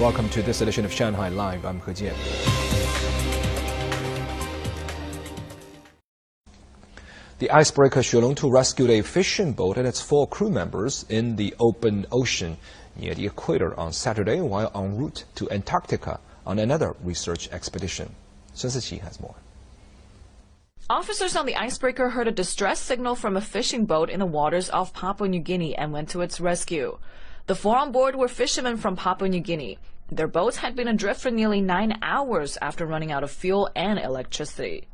Welcome to this edition of Shanghai Live. I'm He Jian. The icebreaker Xuelong 2 rescued a fishing boat and its four crew members in the open ocean near the equator on Saturday while en route to Antarctica on another research expedition. Sun Siqi has more. Officers on the icebreaker heard a distress signal from a fishing boat in the waters off Papua New Guinea and went to its rescue. The four on board were fishermen from Papua New Guinea. Their boats had been adrift for nearly nine hours after running out of fuel and electricity.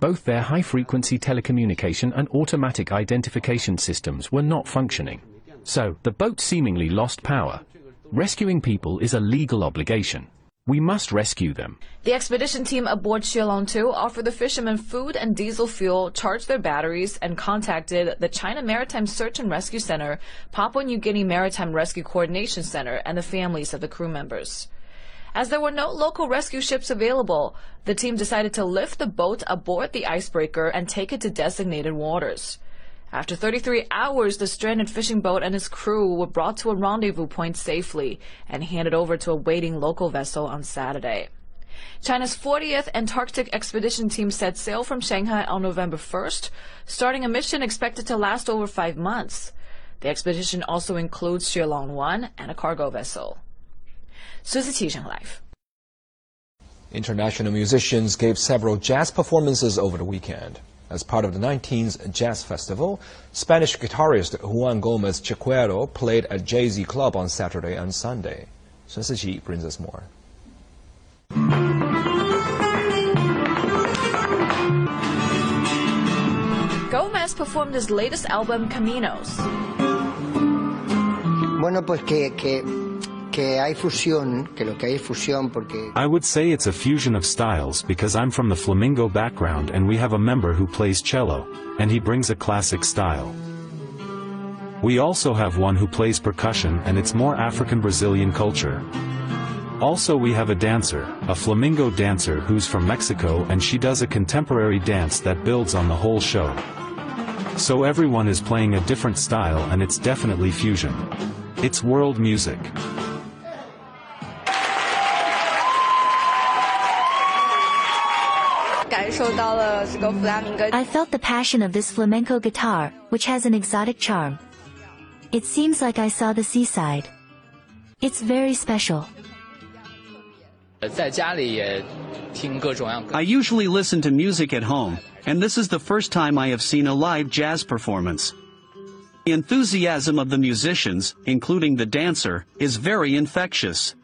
Both their high-frequency telecommunication and automatic identification systems were not functioning. So, the boat seemingly lost power. Rescuing people is a legal obligation. We must rescue them. The expedition team aboard Xuelong 2 offered the fishermen food and diesel fuel, charged their batteries, and contacted the China Maritime Search and Rescue Center, Papua New Guinea Maritime Rescue Coordination Center, and the families of the crew members. As there were no local rescue ships available, the team decided to lift the boat aboard the icebreaker and take it to designated waters. After 33 hours, the stranded fishing boat and its crew were brought to a rendezvous point safely and handed over to a waiting local vessel on Saturday. China's 40th Antarctic expedition team set sail from Shanghai on November 1st, starting a mission expected to last over five months. The expedition also includes Xuelong 1 and a cargo vessel. Live. International musicians gave several jazz performances over the weekend. As part of the 19th Jazz Festival, Spanish guitarist Juan Gomez Chicuero played at JZ Club on Saturday and Sunday. Sun Siqi brings us more. Gomez performed his latest album, Caminos. Bueno, pues que, que I would say it's a fusion of styles because I'm from the flamenco background and we have a member who plays cello, and he brings a classic style. We also have one who plays percussion and it's more African Brazilian culture. Also we have a dancer, a flamenco dancer who's from Mexico and she does a contemporary dance that builds on the whole show. So everyone is playing a different style and it's definitely fusion. It's world music. I felt the passion of this flamenco guitar, which has an exotic charm. It seems like I saw the seaside. It's very special. I usually listen to music at home, and this is the first time I have seen a live jazz performance. The enthusiasm of the musicians, including the dancer, is very infectious.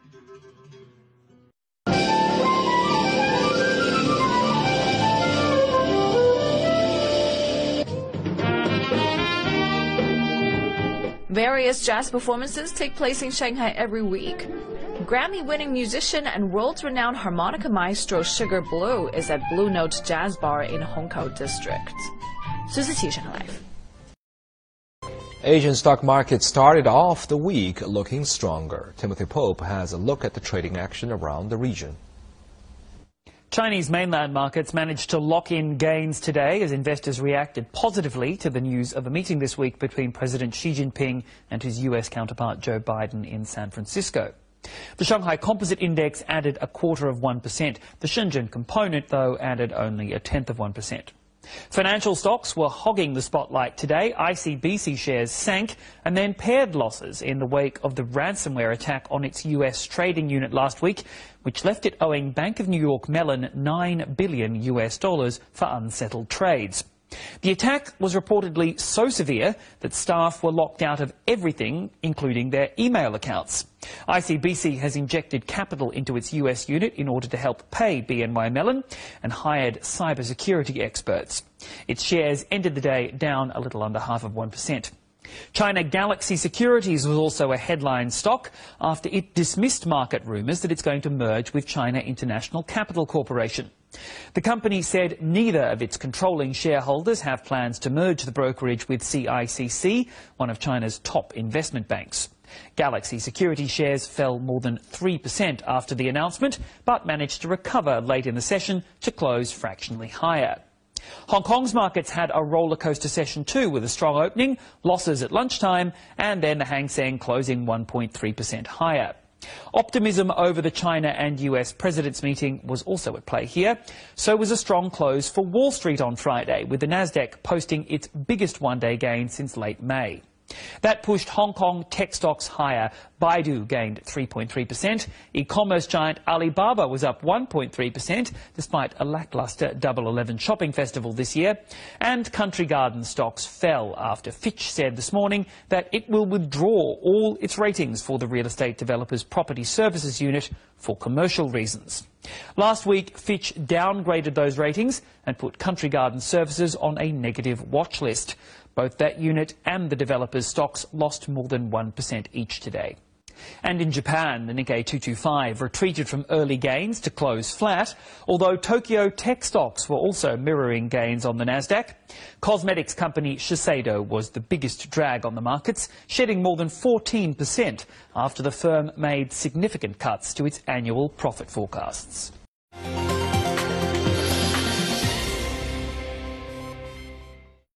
Various jazz performances take place in Shanghai every week. Grammy-winning musician and world-renowned harmonica maestro Sugar Blue is at Blue Note Jazz Bar in Hongkou District. Live. Asian stock markets started off the week looking stronger. Timothy Pope has a look at the trading action around the region. Chinese mainland markets managed to lock in gains today as investors reacted positively to the news of a meeting this week between President Xi Jinping and his U.S. counterpart Joe Biden in San Francisco. The Shanghai Composite Index added a quarter of 1%. The Shenzhen component, though, added only a tenth of 1%. Financial stocks were hogging the spotlight today. ICBC shares sank and then pared losses in the wake of the ransomware attack on its U.S. trading unit last week, which left it owing Bank of New York Mellon 9 billion US dollars for unsettled trades. The attack was reportedly so severe that staff were locked out of everything, including their email accounts. ICBC has injected capital into its US unit in order to help pay BNY Mellon and hired cybersecurity experts. Its shares ended the day down a little under half of 1%. China Galaxy Securities was also a headline stock after it dismissed market rumours that it's going to merge with China International Capital Corporation. The company said neither of its controlling shareholders have plans to merge the brokerage with CICC, one of China's top investment banks. Galaxy Security shares fell more than 3% after the announcement, but managed to recover late in the session to close fractionally higher. Hong Kong's markets had a roller coaster session too, with a strong opening, losses at lunchtime, and then the Hang Seng closing 1.3% higher. Optimism over the China and US presidents meeting was also at play here. So was a strong close for Wall Street on Friday, with the Nasdaq posting its biggest one-day gain since late May. That pushed Hong Kong tech stocks higher. Baidu gained 3.3%. E-commerce giant Alibaba was up 1.3% despite a lackluster Double 11 shopping festival this year. And Country Garden stocks fell after Fitch said this morning that it will withdraw all its ratings for the real estate developer's property services unit for commercial reasons. Last week, Fitch downgraded those ratings and put Country Garden Services on a negative watch list. Both that unit and the developer's stocks lost more than 1% each today. And in Japan, the Nikkei 225 retreated from early gains to close flat, although Tokyo tech stocks were also mirroring gains on the Nasdaq. Cosmetics company Shiseido was the biggest drag on the markets, shedding more than 14% after the firm made significant cuts to its annual profit forecasts.